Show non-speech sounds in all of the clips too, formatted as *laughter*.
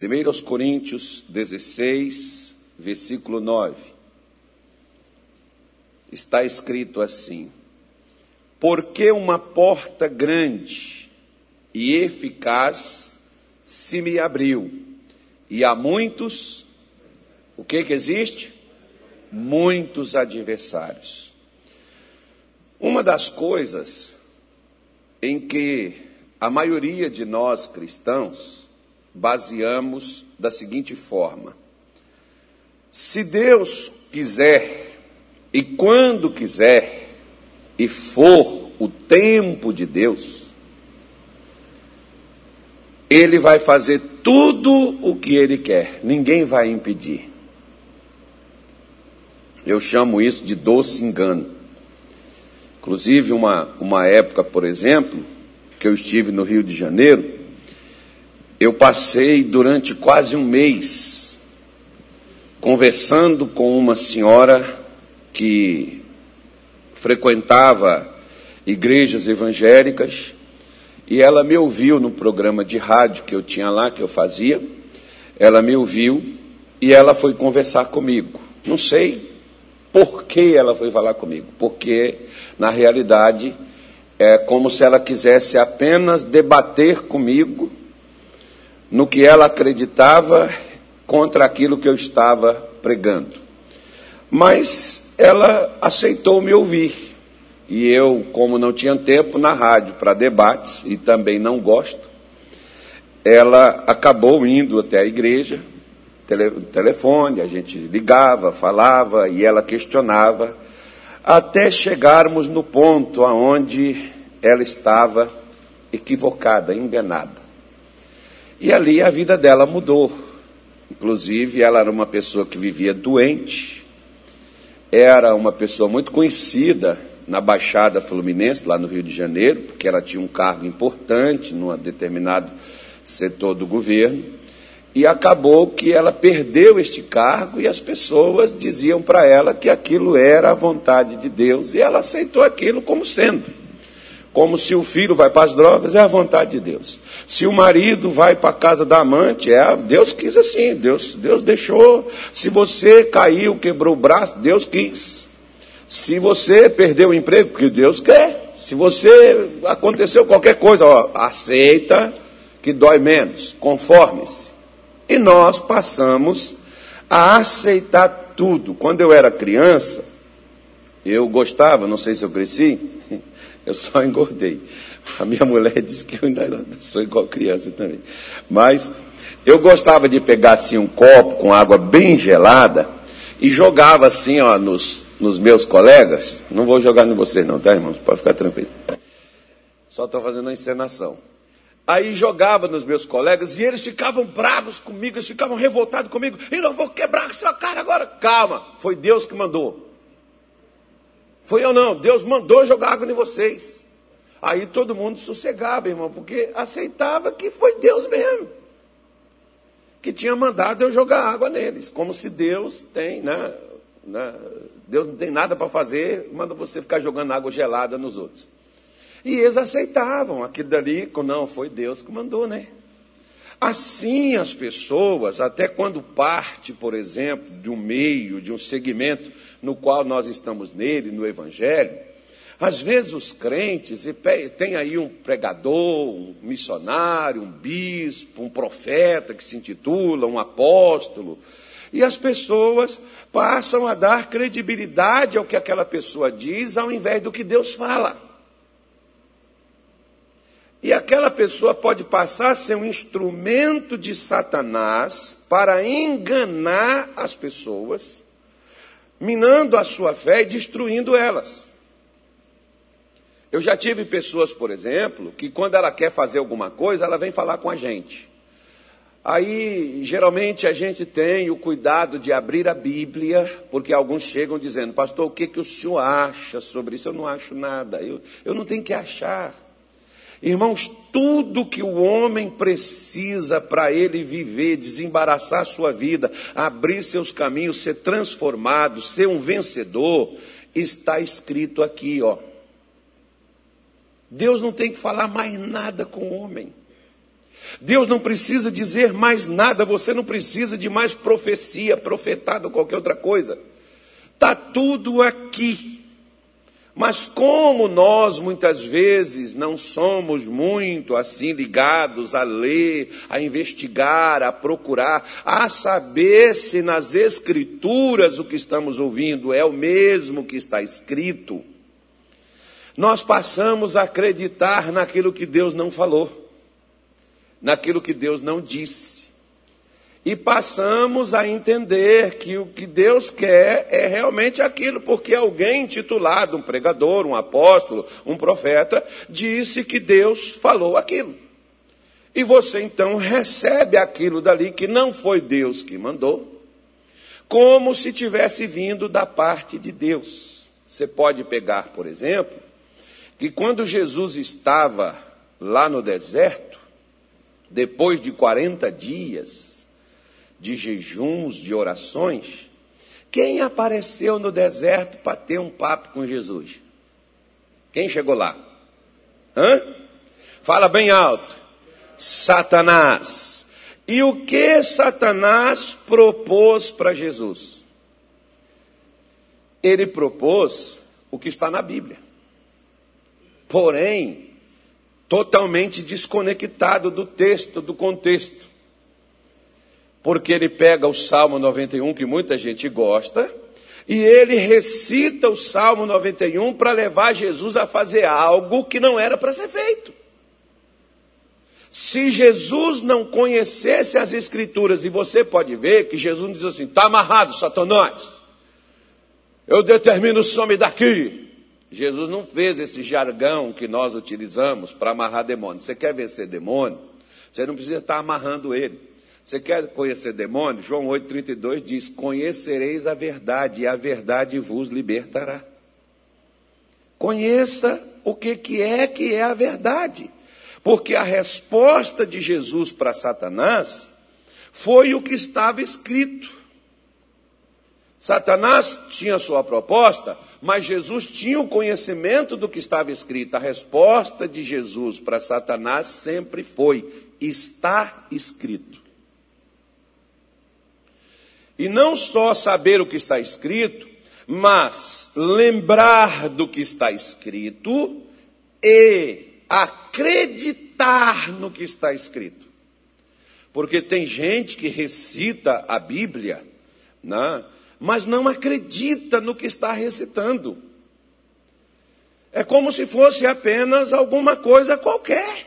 1 Coríntios 16, versículo 9. Está escrito assim: Porque uma porta grande e eficaz se me abriu, e há muitos, o que que existe? Muitos adversários. Uma das coisas em que a maioria de nós cristãos baseamos da seguinte forma: se Deus quiser e quando quiser e for o tempo de Deus, Ele vai fazer tudo o que Ele quer, ninguém vai impedir. Eu chamo isso de doce engano. Inclusive, uma, uma época, por exemplo, que eu estive no Rio de Janeiro, eu passei durante quase um mês conversando com uma senhora que frequentava igrejas evangélicas e ela me ouviu no programa de rádio que eu tinha lá, que eu fazia. Ela me ouviu e ela foi conversar comigo. Não sei por que ela foi falar comigo, porque na realidade é como se ela quisesse apenas debater comigo no que ela acreditava contra aquilo que eu estava pregando. Mas ela aceitou me ouvir. E eu, como não tinha tempo na rádio para debates, e também não gosto, ela acabou indo até a igreja, tele, telefone, a gente ligava, falava e ela questionava, até chegarmos no ponto aonde ela estava equivocada, enganada. E ali a vida dela mudou. Inclusive, ela era uma pessoa que vivia doente, era uma pessoa muito conhecida na Baixada Fluminense, lá no Rio de Janeiro, porque ela tinha um cargo importante num determinado setor do governo, e acabou que ela perdeu este cargo e as pessoas diziam para ela que aquilo era a vontade de Deus, e ela aceitou aquilo como sendo. Como se o filho vai para as drogas, é a vontade de Deus. Se o marido vai para a casa da amante, é a, Deus quis assim, Deus, Deus deixou. Se você caiu, quebrou o braço, Deus quis. Se você perdeu o emprego, porque Deus quer. Se você aconteceu qualquer coisa, ó, aceita que dói menos, conforme-se. E nós passamos a aceitar tudo. Quando eu era criança, eu gostava, não sei se eu cresci, eu só engordei. A minha mulher disse que eu ainda sou igual criança também. Mas eu gostava de pegar assim um copo com água bem gelada e jogava assim, ó, nos, nos meus colegas. Não vou jogar em vocês não, tá, irmãos? Pode ficar tranquilo. Só estou fazendo uma encenação. Aí jogava nos meus colegas e eles ficavam bravos comigo, eles ficavam revoltados comigo. E não vou quebrar com sua cara agora. Calma, foi Deus que mandou. Foi eu não, Deus mandou jogar água em vocês. Aí todo mundo sossegava, irmão, porque aceitava que foi Deus mesmo. Que tinha mandado eu jogar água neles. Como se Deus tem, né? né Deus não tem nada para fazer, manda você ficar jogando água gelada nos outros. E eles aceitavam aquilo dali, não, foi Deus que mandou, né? Assim as pessoas, até quando parte, por exemplo, de um meio, de um segmento no qual nós estamos nele, no Evangelho, às vezes os crentes, tem aí um pregador, um missionário, um bispo, um profeta que se intitula, um apóstolo, e as pessoas passam a dar credibilidade ao que aquela pessoa diz, ao invés do que Deus fala. E aquela pessoa pode passar a ser um instrumento de Satanás para enganar as pessoas, minando a sua fé e destruindo elas. Eu já tive pessoas, por exemplo, que quando ela quer fazer alguma coisa, ela vem falar com a gente. Aí, geralmente, a gente tem o cuidado de abrir a Bíblia, porque alguns chegam dizendo, pastor, o que, que o senhor acha sobre isso? Eu não acho nada, eu, eu não tenho que achar. Irmãos, tudo que o homem precisa para ele viver, desembaraçar sua vida, abrir seus caminhos, ser transformado, ser um vencedor, está escrito aqui, ó. Deus não tem que falar mais nada com o homem. Deus não precisa dizer mais nada, você não precisa de mais profecia, profetada ou qualquer outra coisa. Está tudo aqui. Mas como nós muitas vezes não somos muito assim ligados a ler, a investigar, a procurar, a saber se nas escrituras o que estamos ouvindo é o mesmo que está escrito, nós passamos a acreditar naquilo que Deus não falou, naquilo que Deus não disse e passamos a entender que o que Deus quer é realmente aquilo, porque alguém titulado, um pregador, um apóstolo, um profeta, disse que Deus falou aquilo. E você então recebe aquilo dali que não foi Deus que mandou, como se tivesse vindo da parte de Deus. Você pode pegar, por exemplo, que quando Jesus estava lá no deserto, depois de 40 dias, de jejuns, de orações, quem apareceu no deserto para ter um papo com Jesus? Quem chegou lá? Hã? Fala bem alto. Satanás. E o que Satanás propôs para Jesus? Ele propôs o que está na Bíblia. Porém, totalmente desconectado do texto, do contexto porque ele pega o Salmo 91, que muita gente gosta, e ele recita o Salmo 91 para levar Jesus a fazer algo que não era para ser feito. Se Jesus não conhecesse as Escrituras, e você pode ver que Jesus diz assim: está amarrado, Satanás, eu determino some daqui. Jesus não fez esse jargão que nós utilizamos para amarrar demônio. Você quer vencer demônio? Você não precisa estar amarrando ele. Você quer conhecer demônio? João 8,32 diz: Conhecereis a verdade, e a verdade vos libertará. Conheça o que, que é que é a verdade. Porque a resposta de Jesus para Satanás foi o que estava escrito. Satanás tinha sua proposta, mas Jesus tinha o conhecimento do que estava escrito. A resposta de Jesus para Satanás sempre foi: está escrito. E não só saber o que está escrito, mas lembrar do que está escrito e acreditar no que está escrito. Porque tem gente que recita a Bíblia, né, mas não acredita no que está recitando. É como se fosse apenas alguma coisa qualquer.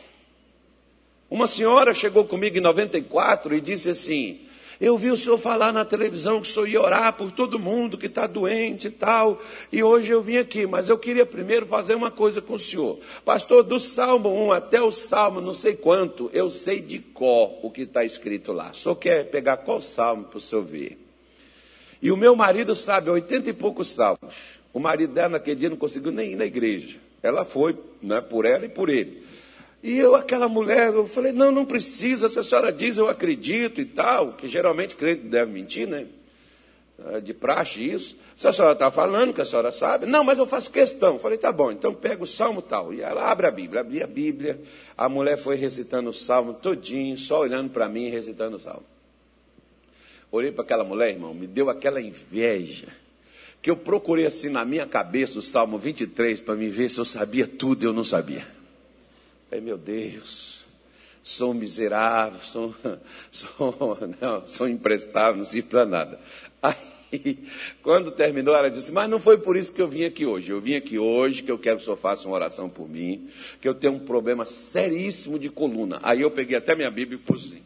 Uma senhora chegou comigo em 94 e disse assim: eu vi o senhor falar na televisão que o senhor ia orar por todo mundo que está doente e tal. E hoje eu vim aqui, mas eu queria primeiro fazer uma coisa com o senhor. Pastor, do Salmo 1 até o Salmo não sei quanto, eu sei de cor o que está escrito lá. Senhor quer pegar qual salmo para o senhor ver? E o meu marido sabe oitenta e poucos salmos. O marido dela naquele dia não conseguiu nem ir na igreja. Ela foi, né, por ela e por ele. E eu, aquela mulher, eu falei, não, não precisa, se a senhora diz, eu acredito e tal, que geralmente crente deve mentir, né? É de praxe isso. Se a senhora está falando que a senhora sabe, não, mas eu faço questão. Falei, tá bom, então pega o salmo tal. E ela abre a Bíblia, abri a Bíblia, a mulher foi recitando o salmo todinho, só olhando para mim e recitando o salmo. Olhei para aquela mulher, irmão, me deu aquela inveja que eu procurei assim na minha cabeça o Salmo 23 para me ver se eu sabia tudo e eu não sabia. Ai, meu Deus, sou miserável, sou, *laughs* sou, não, sou imprestável, não sirvo para nada. Aí, quando terminou, ela disse: Mas não foi por isso que eu vim aqui hoje. Eu vim aqui hoje, que eu quero que o senhor faça uma oração por mim, que eu tenho um problema seríssimo de coluna. Aí eu peguei até minha Bíblia e pus assim.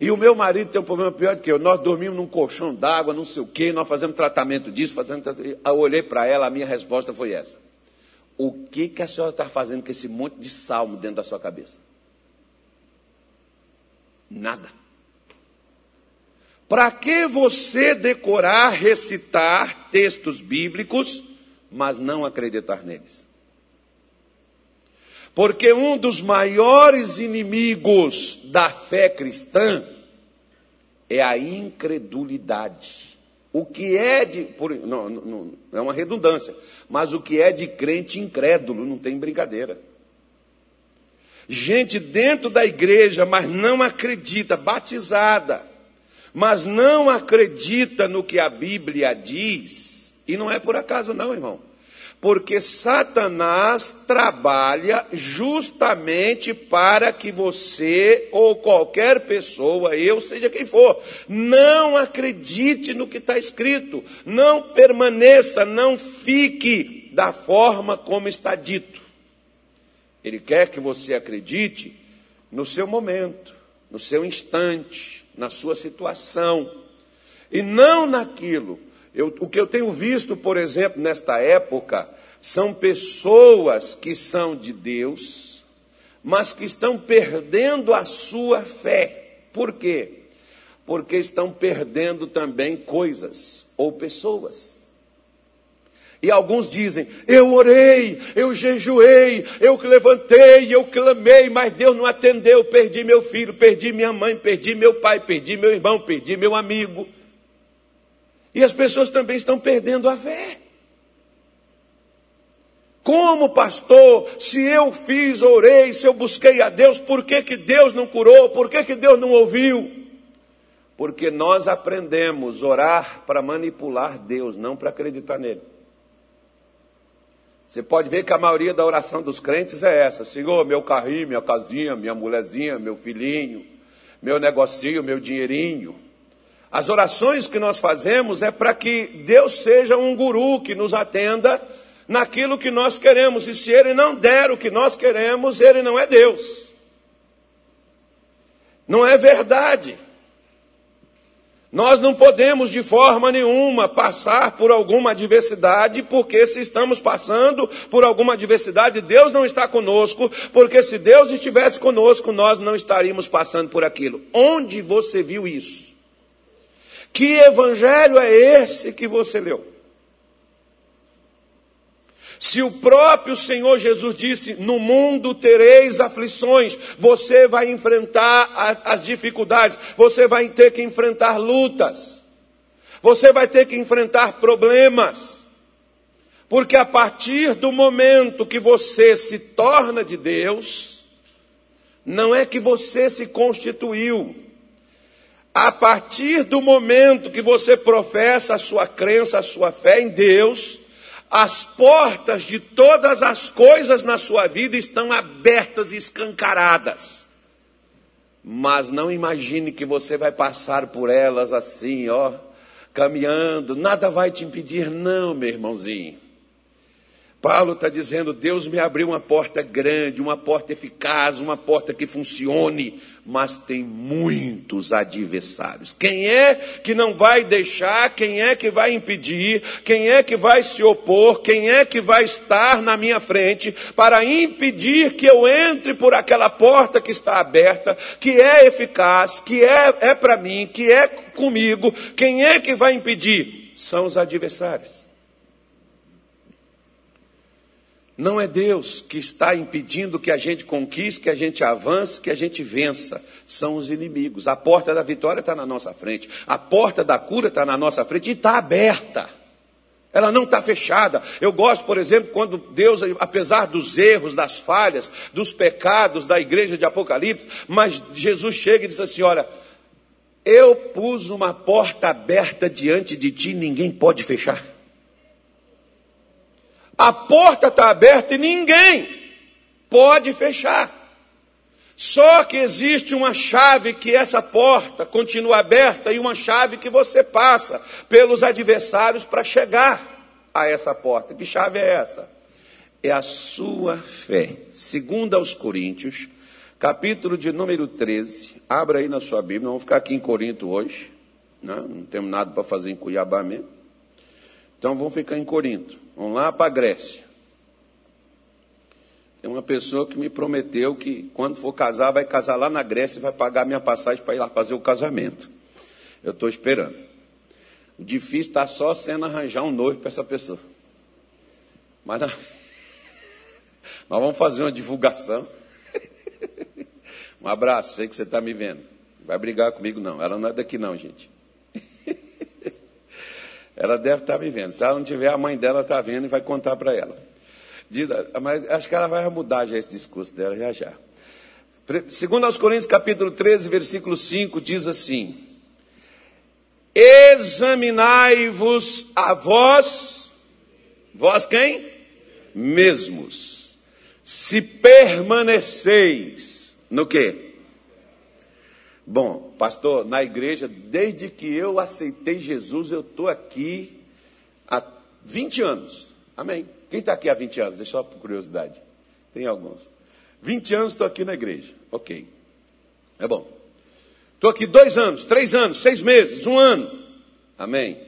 E o meu marido tem um problema pior do que eu. Nós dormimos num colchão d'água, não sei o quê, nós fazemos tratamento disso, fazendo tratamento. Eu olhei para ela, a minha resposta foi essa. O que, que a senhora está fazendo com esse monte de salmo dentro da sua cabeça? Nada. Para que você decorar, recitar textos bíblicos, mas não acreditar neles? Porque um dos maiores inimigos da fé cristã é a incredulidade. O que é de. Por, não, não, é uma redundância, mas o que é de crente incrédulo, não tem brincadeira. Gente dentro da igreja, mas não acredita, batizada, mas não acredita no que a Bíblia diz. E não é por acaso, não, irmão. Porque Satanás trabalha justamente para que você ou qualquer pessoa, eu, seja quem for, não acredite no que está escrito, não permaneça, não fique da forma como está dito. Ele quer que você acredite no seu momento, no seu instante, na sua situação, e não naquilo eu, o que eu tenho visto, por exemplo, nesta época, são pessoas que são de Deus, mas que estão perdendo a sua fé. Por quê? Porque estão perdendo também coisas ou pessoas. E alguns dizem: Eu orei, eu jejuei, eu levantei, eu clamei, mas Deus não atendeu. Perdi meu filho, perdi minha mãe, perdi meu pai, perdi meu irmão, perdi meu amigo. E as pessoas também estão perdendo a fé. Como pastor, se eu fiz, orei, se eu busquei a Deus, por que, que Deus não curou? Por que, que Deus não ouviu? Porque nós aprendemos a orar para manipular Deus, não para acreditar nele. Você pode ver que a maioria da oração dos crentes é essa: Senhor, meu carrinho, minha casinha, minha mulherzinha, meu filhinho, meu negocinho, meu dinheirinho. As orações que nós fazemos é para que Deus seja um guru que nos atenda naquilo que nós queremos. E se Ele não der o que nós queremos, Ele não é Deus. Não é verdade. Nós não podemos de forma nenhuma passar por alguma adversidade, porque se estamos passando por alguma adversidade, Deus não está conosco, porque se Deus estivesse conosco, nós não estaríamos passando por aquilo. Onde você viu isso? Que evangelho é esse que você leu? Se o próprio Senhor Jesus disse: No mundo tereis aflições, você vai enfrentar as dificuldades, você vai ter que enfrentar lutas, você vai ter que enfrentar problemas, porque a partir do momento que você se torna de Deus, não é que você se constituiu, a partir do momento que você professa a sua crença, a sua fé em Deus, as portas de todas as coisas na sua vida estão abertas e escancaradas. Mas não imagine que você vai passar por elas assim, ó, caminhando, nada vai te impedir, não, meu irmãozinho. Paulo está dizendo: Deus me abriu uma porta grande, uma porta eficaz, uma porta que funcione, mas tem muitos adversários. Quem é que não vai deixar? Quem é que vai impedir? Quem é que vai se opor? Quem é que vai estar na minha frente para impedir que eu entre por aquela porta que está aberta, que é eficaz, que é, é para mim, que é comigo? Quem é que vai impedir? São os adversários. Não é Deus que está impedindo que a gente conquiste, que a gente avance, que a gente vença. São os inimigos. A porta da vitória está na nossa frente. A porta da cura está na nossa frente e está aberta. Ela não está fechada. Eu gosto, por exemplo, quando Deus, apesar dos erros, das falhas, dos pecados da igreja de Apocalipse, mas Jesus chega e diz assim: Olha, eu pus uma porta aberta diante de ti, ninguém pode fechar. A porta está aberta e ninguém pode fechar. Só que existe uma chave que essa porta continua aberta e uma chave que você passa pelos adversários para chegar a essa porta. Que chave é essa? É a sua fé. Segundo aos Coríntios, capítulo de número 13. Abra aí na sua Bíblia, vamos ficar aqui em Corinto hoje. Né? não temos nada para fazer em Cuiabá mesmo. Então vamos ficar em Corinto. Vamos lá para a Grécia. Tem uma pessoa que me prometeu que quando for casar, vai casar lá na Grécia e vai pagar minha passagem para ir lá fazer o casamento. Eu estou esperando. O difícil está só sendo arranjar um noivo para essa pessoa. Mas, não... *laughs* Mas vamos fazer uma divulgação. *laughs* um abraço, sei que você está me vendo. Vai brigar comigo, não. Ela não é daqui, não, gente. Ela deve estar me vendo. Se ela não tiver, a mãe dela está vendo e vai contar para ela. Diz, mas acho que ela vai mudar já esse discurso dela já já. Segundo aos Coríntios capítulo 13, versículo 5, diz assim: Examinai-vos a vós, vós quem? Mesmos, se permaneceis no quê? Bom, pastor, na igreja, desde que eu aceitei Jesus, eu estou aqui há 20 anos. Amém. Quem está aqui há 20 anos? Deixa só por curiosidade. Tem alguns. 20 anos estou aqui na igreja. Ok. É bom. Estou aqui dois anos, três anos, seis meses, um ano. Amém.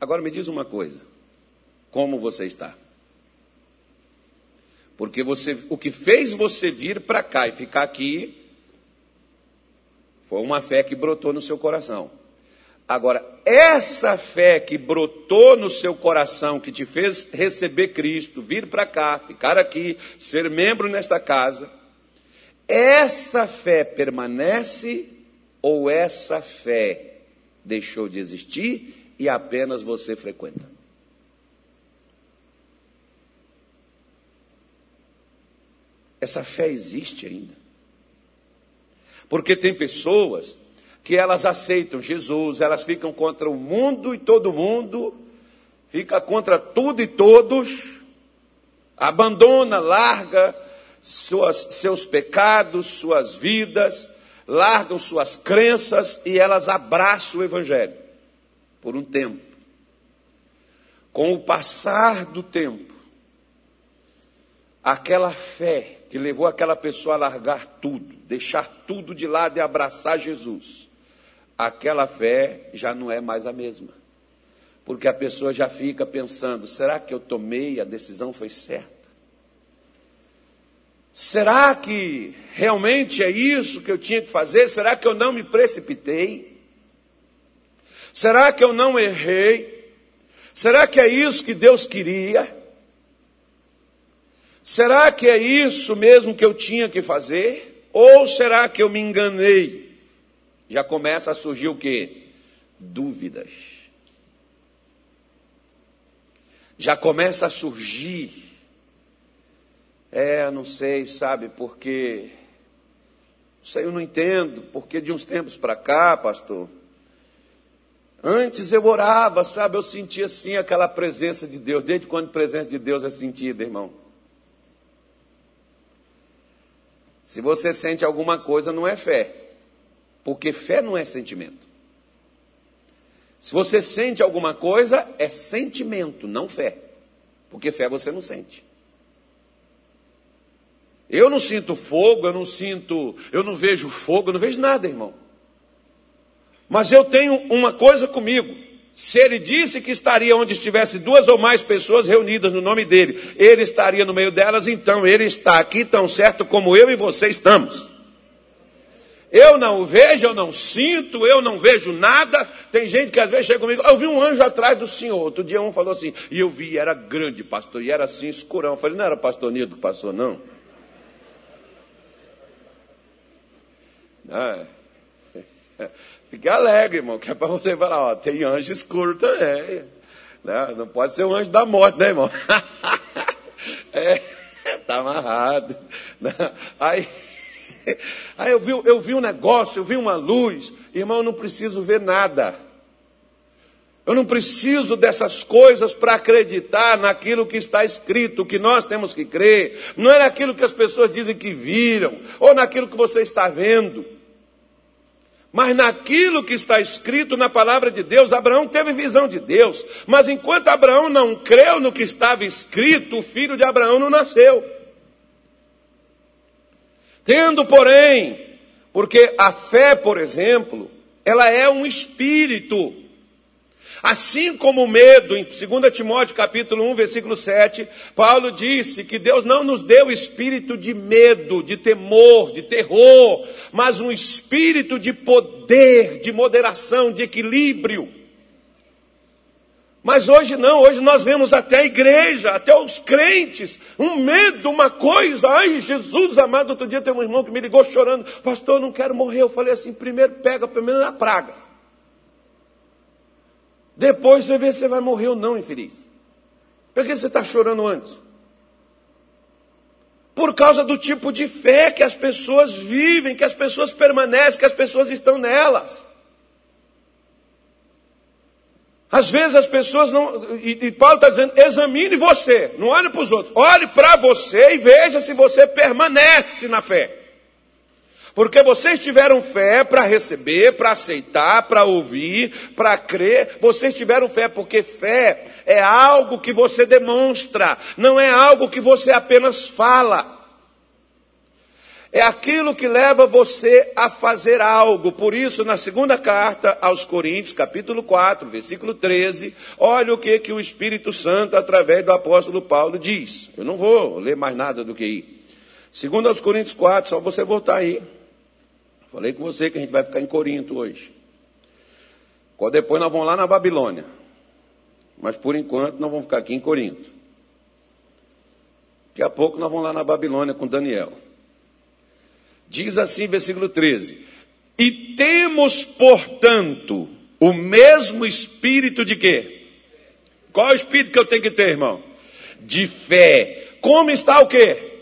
Agora me diz uma coisa. Como você está? Porque você, o que fez você vir para cá e ficar aqui foi uma fé que brotou no seu coração. Agora, essa fé que brotou no seu coração, que te fez receber Cristo, vir para cá, ficar aqui, ser membro nesta casa, essa fé permanece ou essa fé deixou de existir e apenas você frequenta? Essa fé existe ainda. Porque tem pessoas que elas aceitam Jesus, elas ficam contra o mundo e todo mundo, fica contra tudo e todos, abandona, larga suas, seus pecados, suas vidas, largam suas crenças e elas abraçam o Evangelho por um tempo. Com o passar do tempo, aquela fé que levou aquela pessoa a largar tudo, deixar tudo de lado e abraçar Jesus, aquela fé já não é mais a mesma. Porque a pessoa já fica pensando: será que eu tomei, a decisão foi certa? Será que realmente é isso que eu tinha que fazer? Será que eu não me precipitei? Será que eu não errei? Será que é isso que Deus queria? Será que é isso mesmo que eu tinha que fazer? Ou será que eu me enganei? já começa a surgir o que? Dúvidas. Já começa a surgir. É, não sei, sabe, porque. Isso aí eu não entendo, porque de uns tempos para cá, pastor. Antes eu orava, sabe, eu sentia assim aquela presença de Deus. Desde quando a presença de Deus é sentida, irmão? Se você sente alguma coisa, não é fé. Porque fé não é sentimento. Se você sente alguma coisa, é sentimento, não fé. Porque fé você não sente. Eu não sinto fogo, eu não sinto, eu não vejo fogo, eu não vejo nada, irmão. Mas eu tenho uma coisa comigo. Se ele disse que estaria onde estivesse duas ou mais pessoas reunidas no nome dele, ele estaria no meio delas, então ele está aqui tão certo como eu e você estamos. Eu não vejo, eu não sinto, eu não vejo nada. Tem gente que às vezes chega comigo, eu vi um anjo atrás do senhor. Outro dia um falou assim, e eu vi, era grande pastor, e era assim escurão. Eu falei, não era pastor Nildo que passou, não? Ah, fique alegre, irmão, que é para você falar, ó, tem anjo escuro também. Né? Não pode ser um anjo da morte, né, irmão? *laughs* é, tá amarrado. Né? Aí. Aí eu vi, eu vi um negócio, eu vi uma luz. Irmão, eu não preciso ver nada. Eu não preciso dessas coisas para acreditar naquilo que está escrito, que nós temos que crer. Não é naquilo que as pessoas dizem que viram, ou naquilo que você está vendo. Mas naquilo que está escrito na palavra de Deus, Abraão teve visão de Deus. Mas enquanto Abraão não creu no que estava escrito, o filho de Abraão não nasceu. Tendo, porém, porque a fé, por exemplo, ela é um espírito. Assim como o medo, em 2 Timóteo capítulo 1, versículo 7, Paulo disse que Deus não nos deu espírito de medo, de temor, de terror, mas um espírito de poder, de moderação, de equilíbrio. Mas hoje não, hoje nós vemos até a igreja, até os crentes, um medo, uma coisa. Ai, Jesus amado, outro dia tem um irmão que me ligou chorando, pastor, não quero morrer. Eu falei assim: primeiro pega, primeiro na praga. Depois você vê se você vai morrer ou não, infeliz. Por que você está chorando antes? Por causa do tipo de fé que as pessoas vivem, que as pessoas permanecem, que as pessoas estão nelas. Às vezes as pessoas não. E, e Paulo está dizendo: examine você, não olhe para os outros. Olhe para você e veja se você permanece na fé. Porque vocês tiveram fé para receber, para aceitar, para ouvir, para crer. Vocês tiveram fé, porque fé é algo que você demonstra, não é algo que você apenas fala. É aquilo que leva você a fazer algo. Por isso, na segunda carta aos Coríntios, capítulo 4, versículo 13, olha o que, que o Espírito Santo, através do apóstolo Paulo, diz. Eu não vou ler mais nada do que aí. Segundo aos Coríntios 4, só você voltar aí. Falei com você que a gente vai ficar em Corinto hoje. Depois nós vamos lá na Babilônia. Mas por enquanto nós vamos ficar aqui em Corinto. Daqui a pouco nós vamos lá na Babilônia com Daniel. Diz assim, versículo 13: E temos, portanto, o mesmo espírito de quê? Qual é o espírito que eu tenho que ter, irmão? De fé. Como está o quê?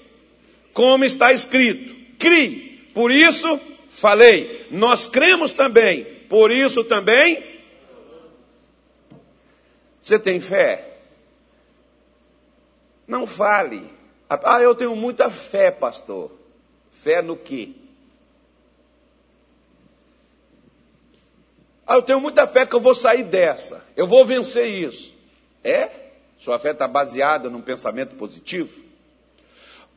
Como está escrito? Crie. Por isso falei. Nós cremos também. Por isso também. Você tem fé? Não fale. Ah, eu tenho muita fé, pastor. Fé no quê? Ah, eu tenho muita fé que eu vou sair dessa. Eu vou vencer isso. É? Sua fé está baseada num pensamento positivo?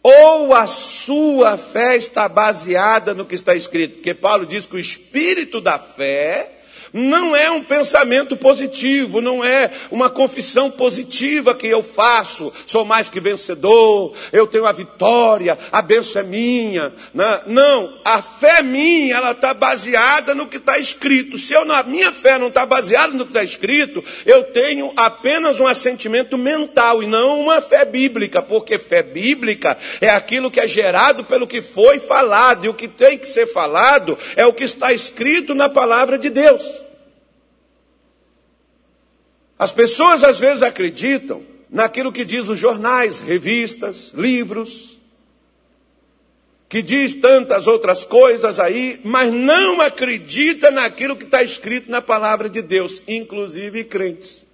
Ou a sua fé está baseada no que está escrito? Porque Paulo diz que o espírito da fé não é um pensamento positivo, não é uma confissão positiva que eu faço, sou mais que vencedor, eu tenho a vitória, a bênção é minha. Né? Não, a fé minha, ela está baseada no que está escrito. Se eu, minha fé não está baseada no que está escrito, eu tenho apenas um assentimento mental e não uma fé bíblica, porque fé bíblica é aquilo que é gerado pelo que foi falado, e o que tem que ser falado é o que está escrito na palavra de Deus. As pessoas às vezes acreditam naquilo que diz os jornais, revistas, livros, que diz tantas outras coisas aí, mas não acredita naquilo que está escrito na palavra de Deus, inclusive crentes.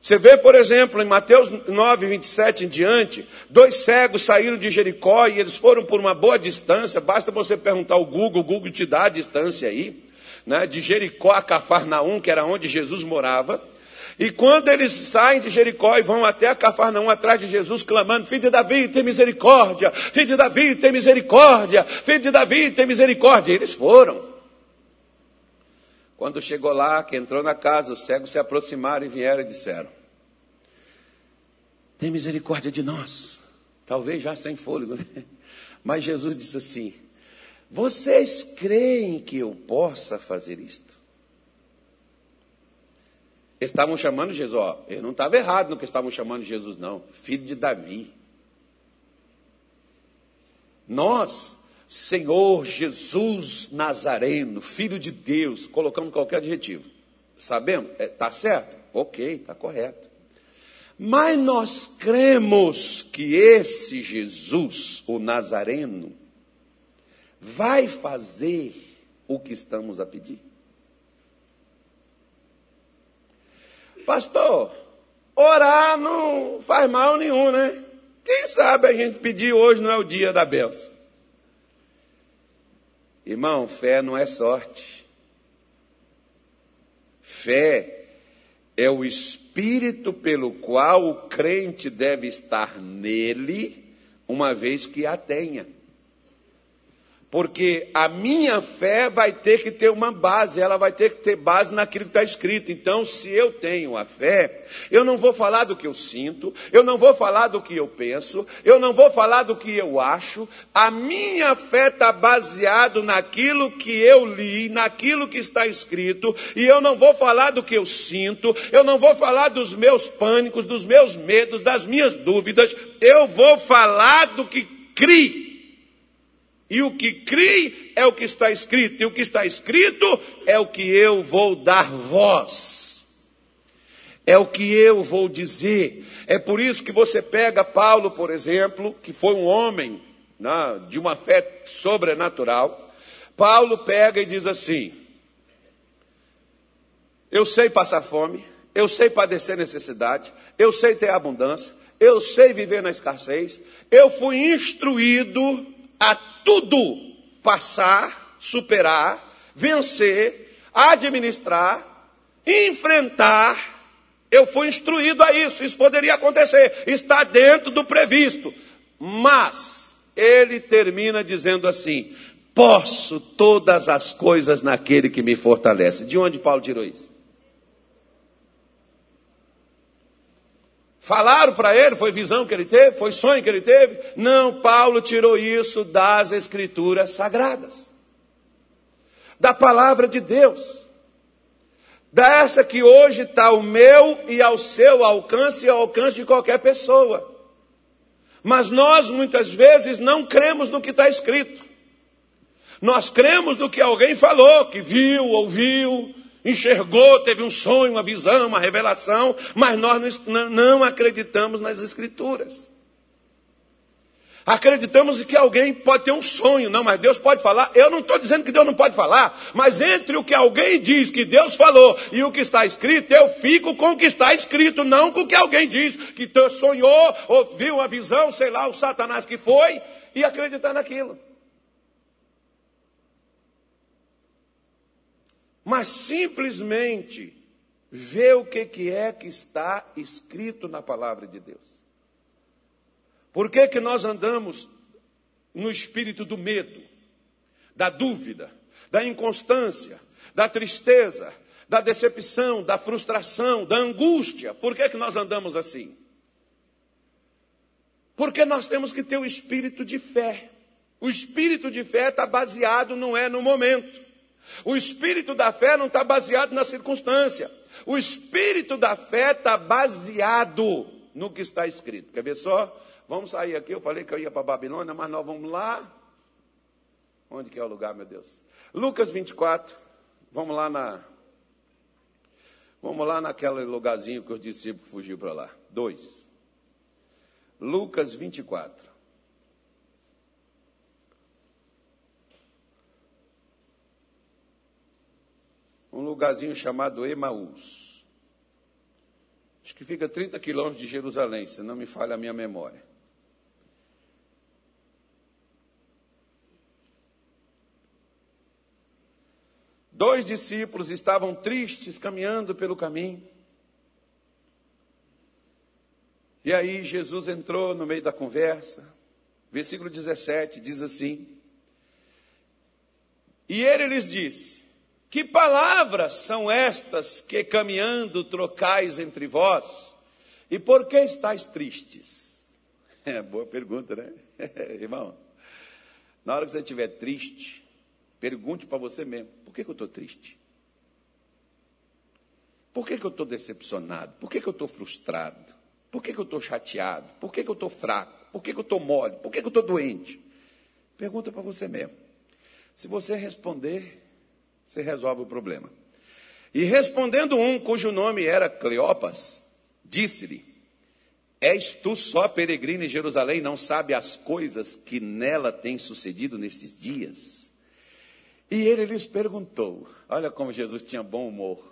Você vê, por exemplo, em Mateus 9, 27 em diante, dois cegos saíram de Jericó e eles foram por uma boa distância, basta você perguntar ao Google, o Google te dá a distância aí né, de Jericó a Cafarnaum, que era onde Jesus morava. E quando eles saem de Jericó e vão até a Cafarnaum atrás de Jesus, clamando: Filho de Davi, tem misericórdia! Filho de Davi, tem misericórdia! Filho de Davi, tem misericórdia! E eles foram. Quando chegou lá, que entrou na casa, os cegos se aproximaram e vieram e disseram: Tem misericórdia de nós. Talvez já sem fôlego, né? Mas Jesus disse assim: vocês creem que eu possa fazer isto? Estavam chamando Jesus, ó, eu não estava errado no que estavam chamando Jesus, não, filho de Davi. Nós, Senhor Jesus Nazareno, filho de Deus, colocamos qualquer adjetivo. Sabemos? Está é, tá certo? Ok, está correto. Mas nós cremos que esse Jesus, o Nazareno, vai fazer o que estamos a pedir? Pastor, orar não faz mal nenhum, né? Quem sabe a gente pedir hoje não é o dia da benção. Irmão, fé não é sorte. Fé é o espírito pelo qual o crente deve estar nele, uma vez que a tenha. Porque a minha fé vai ter que ter uma base, ela vai ter que ter base naquilo que está escrito. Então, se eu tenho a fé, eu não vou falar do que eu sinto, eu não vou falar do que eu penso, eu não vou falar do que eu acho. A minha fé está baseada naquilo que eu li, naquilo que está escrito, e eu não vou falar do que eu sinto, eu não vou falar dos meus pânicos, dos meus medos, das minhas dúvidas, eu vou falar do que crie. E o que crie é o que está escrito, e o que está escrito é o que eu vou dar voz. É o que eu vou dizer. É por isso que você pega Paulo, por exemplo, que foi um homem né, de uma fé sobrenatural. Paulo pega e diz assim: Eu sei passar fome, eu sei padecer necessidade, eu sei ter abundância, eu sei viver na escassez, eu fui instruído a tudo passar, superar, vencer, administrar, enfrentar eu fui instruído a isso, isso poderia acontecer, está dentro do previsto. Mas ele termina dizendo assim: posso todas as coisas naquele que me fortalece. De onde Paulo tirou isso? Falaram para ele, foi visão que ele teve, foi sonho que ele teve? Não, Paulo tirou isso das escrituras sagradas, da palavra de Deus dessa que hoje está ao meu e ao seu alcance e ao alcance de qualquer pessoa. Mas nós muitas vezes não cremos no que está escrito. Nós cremos no que alguém falou, que viu, ouviu, enxergou, teve um sonho, uma visão, uma revelação, mas nós não acreditamos nas Escrituras. Acreditamos que alguém pode ter um sonho, não, mas Deus pode falar. Eu não estou dizendo que Deus não pode falar, mas entre o que alguém diz que Deus falou e o que está escrito, eu fico com o que está escrito, não com o que alguém diz que sonhou, ou viu uma visão, sei lá, o Satanás que foi, e acreditar naquilo. Mas simplesmente ver o que, que é que está escrito na palavra de Deus. Por que, que nós andamos no espírito do medo, da dúvida, da inconstância, da tristeza, da decepção, da frustração, da angústia? Por que, que nós andamos assim? Porque nós temos que ter o espírito de fé. O espírito de fé está baseado, não é no momento. O espírito da fé não está baseado na circunstância. O espírito da fé está baseado no que está escrito. Quer ver só? Vamos sair aqui. Eu falei que eu ia para Babilônia, mas nós vamos lá. Onde que é o lugar, meu Deus? Lucas 24. Vamos lá na. Vamos lá naquele lugarzinho que os discípulos fugiu para lá. Dois. Lucas 24. Um lugarzinho chamado Emaús. Acho que fica 30 quilômetros de Jerusalém, se não me falha a minha memória. Dois discípulos estavam tristes caminhando pelo caminho. E aí Jesus entrou no meio da conversa. Versículo 17 diz assim: E ele lhes disse: Que palavras são estas que caminhando trocais entre vós? E por que estáis tristes? *laughs* É boa pergunta, né? *laughs* Irmão, na hora que você estiver triste, Pergunte para você mesmo: por que, que eu estou triste? Por que, que eu estou decepcionado? Por que, que eu estou frustrado? Por que, que eu estou chateado? Por que, que eu estou fraco? Por que, que eu estou mole? Por que, que eu estou doente? Pergunta para você mesmo. Se você responder, você resolve o problema. E respondendo um cujo nome era Cleopas, disse-lhe: És tu só peregrino em Jerusalém, não sabe as coisas que nela têm sucedido nestes dias? E ele lhes perguntou: olha como Jesus tinha bom humor.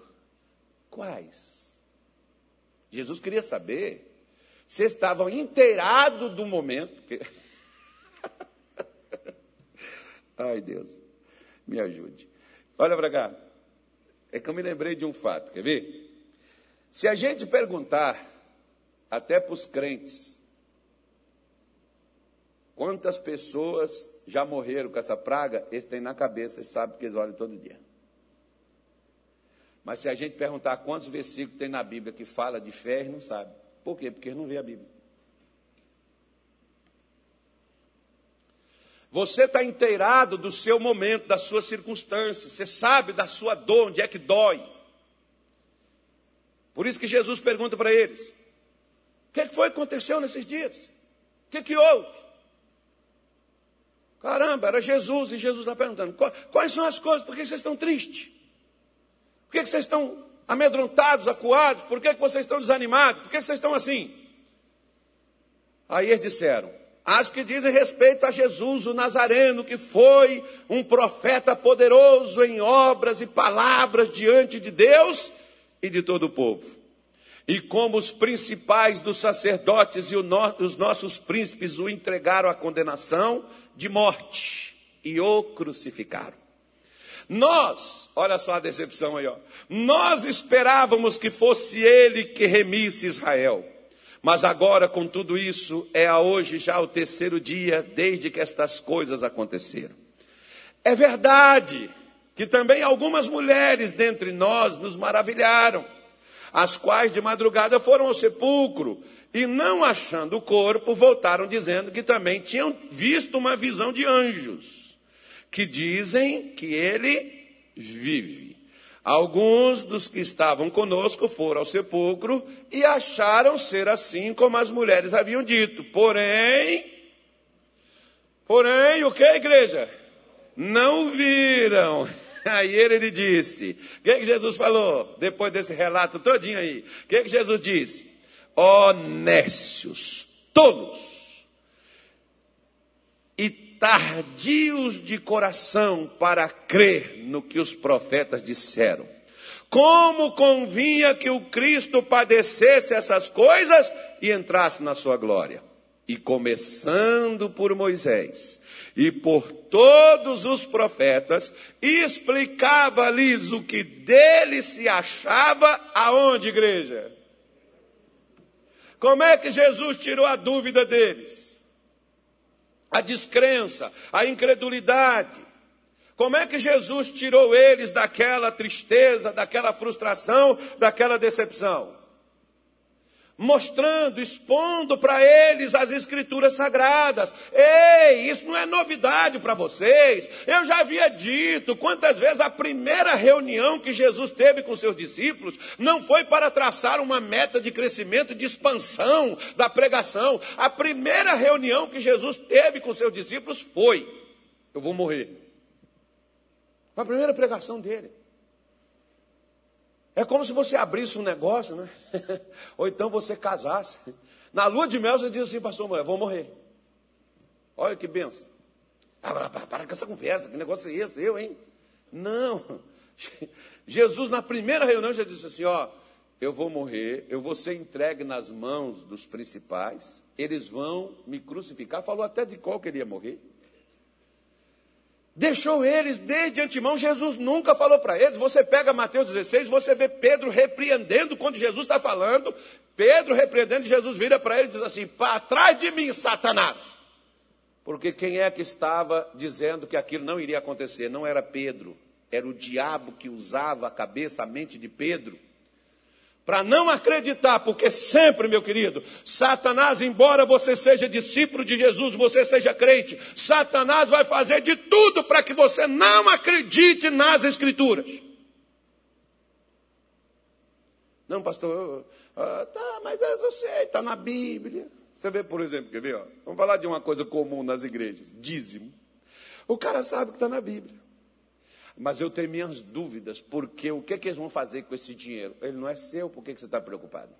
Quais? Jesus queria saber se estavam inteirados do momento. Que... *laughs* Ai, Deus, me ajude. Olha para cá. É que eu me lembrei de um fato, quer ver? Se a gente perguntar, até para os crentes, quantas pessoas já morreram com essa praga, eles têm na cabeça, eles sabem que eles olham todo dia. Mas se a gente perguntar quantos versículos tem na Bíblia que fala de fé, eles não sabem. Por quê? Porque eles não vê a Bíblia. Você está inteirado do seu momento, da sua circunstância. Você sabe da sua dor, onde é que dói. Por isso que Jesus pergunta para eles: O que, é que foi que aconteceu nesses dias? O que, é que houve? Caramba, era Jesus, e Jesus está perguntando: quais são as coisas, por que vocês estão tristes? Por que vocês estão amedrontados, acuados? Por que, vocês estão desanimados? Por que vocês estão assim? Aí eles disseram: as que dizem respeito a Jesus, o Nazareno, que foi um profeta poderoso em obras e palavras diante de Deus e de todo o povo. E como os principais dos sacerdotes e os nossos príncipes o entregaram à condenação de morte e o crucificaram. Nós, olha só a decepção aí, ó. Nós esperávamos que fosse ele que remisse Israel. Mas agora, com tudo isso, é a hoje já o terceiro dia desde que estas coisas aconteceram. É verdade que também algumas mulheres dentre nós nos maravilharam, as quais de madrugada foram ao sepulcro e, não achando o corpo, voltaram dizendo que também tinham visto uma visão de anjos, que dizem que ele vive. Alguns dos que estavam conosco foram ao sepulcro e acharam ser assim como as mulheres haviam dito. Porém, porém, o que, igreja? Não viram. *laughs* Aí ele, ele disse: O que, que Jesus falou? Depois desse relato todinho aí. O que, que Jesus disse? Honestos, tolos e tardios de coração para crer no que os profetas disseram. Como convinha que o Cristo padecesse essas coisas e entrasse na sua glória. E começando por Moisés e por todos os profetas, explicava-lhes o que dele se achava aonde, igreja? Como é que Jesus tirou a dúvida deles? A descrença, a incredulidade. Como é que Jesus tirou eles daquela tristeza, daquela frustração, daquela decepção? Mostrando, expondo para eles as escrituras sagradas. Ei, isso não é novidade para vocês. Eu já havia dito quantas vezes a primeira reunião que Jesus teve com seus discípulos não foi para traçar uma meta de crescimento, de expansão da pregação. A primeira reunião que Jesus teve com seus discípulos foi: Eu vou morrer. Foi a primeira pregação dele. É como se você abrisse um negócio, né? *laughs* Ou então você casasse. Na lua de mel você diz assim, pastor, mulher, vou morrer. Olha que benção. Ah, para, para, para com essa conversa, que negócio é esse? Eu, hein? Não. *laughs* Jesus, na primeira reunião, já disse assim: ó, eu vou morrer, eu vou ser entregue nas mãos dos principais, eles vão me crucificar. Falou até de qual queria morrer. Deixou eles desde antemão, Jesus nunca falou para eles. Você pega Mateus 16, você vê Pedro repreendendo quando Jesus está falando. Pedro repreendendo, Jesus vira para ele e diz assim: Para trás de mim, Satanás. Porque quem é que estava dizendo que aquilo não iria acontecer? Não era Pedro, era o diabo que usava a cabeça, a mente de Pedro para não acreditar, porque sempre, meu querido, Satanás, embora você seja discípulo de Jesus, você seja crente, Satanás vai fazer de tudo para que você não acredite nas Escrituras. Não, pastor, ah, tá, mas eu sei, está na Bíblia. Você vê, por exemplo, quer ver? Ó, vamos falar de uma coisa comum nas igrejas: dízimo. O cara sabe que está na Bíblia. Mas eu tenho minhas dúvidas, porque o que, é que eles vão fazer com esse dinheiro? Ele não é seu, por que, que você está preocupado?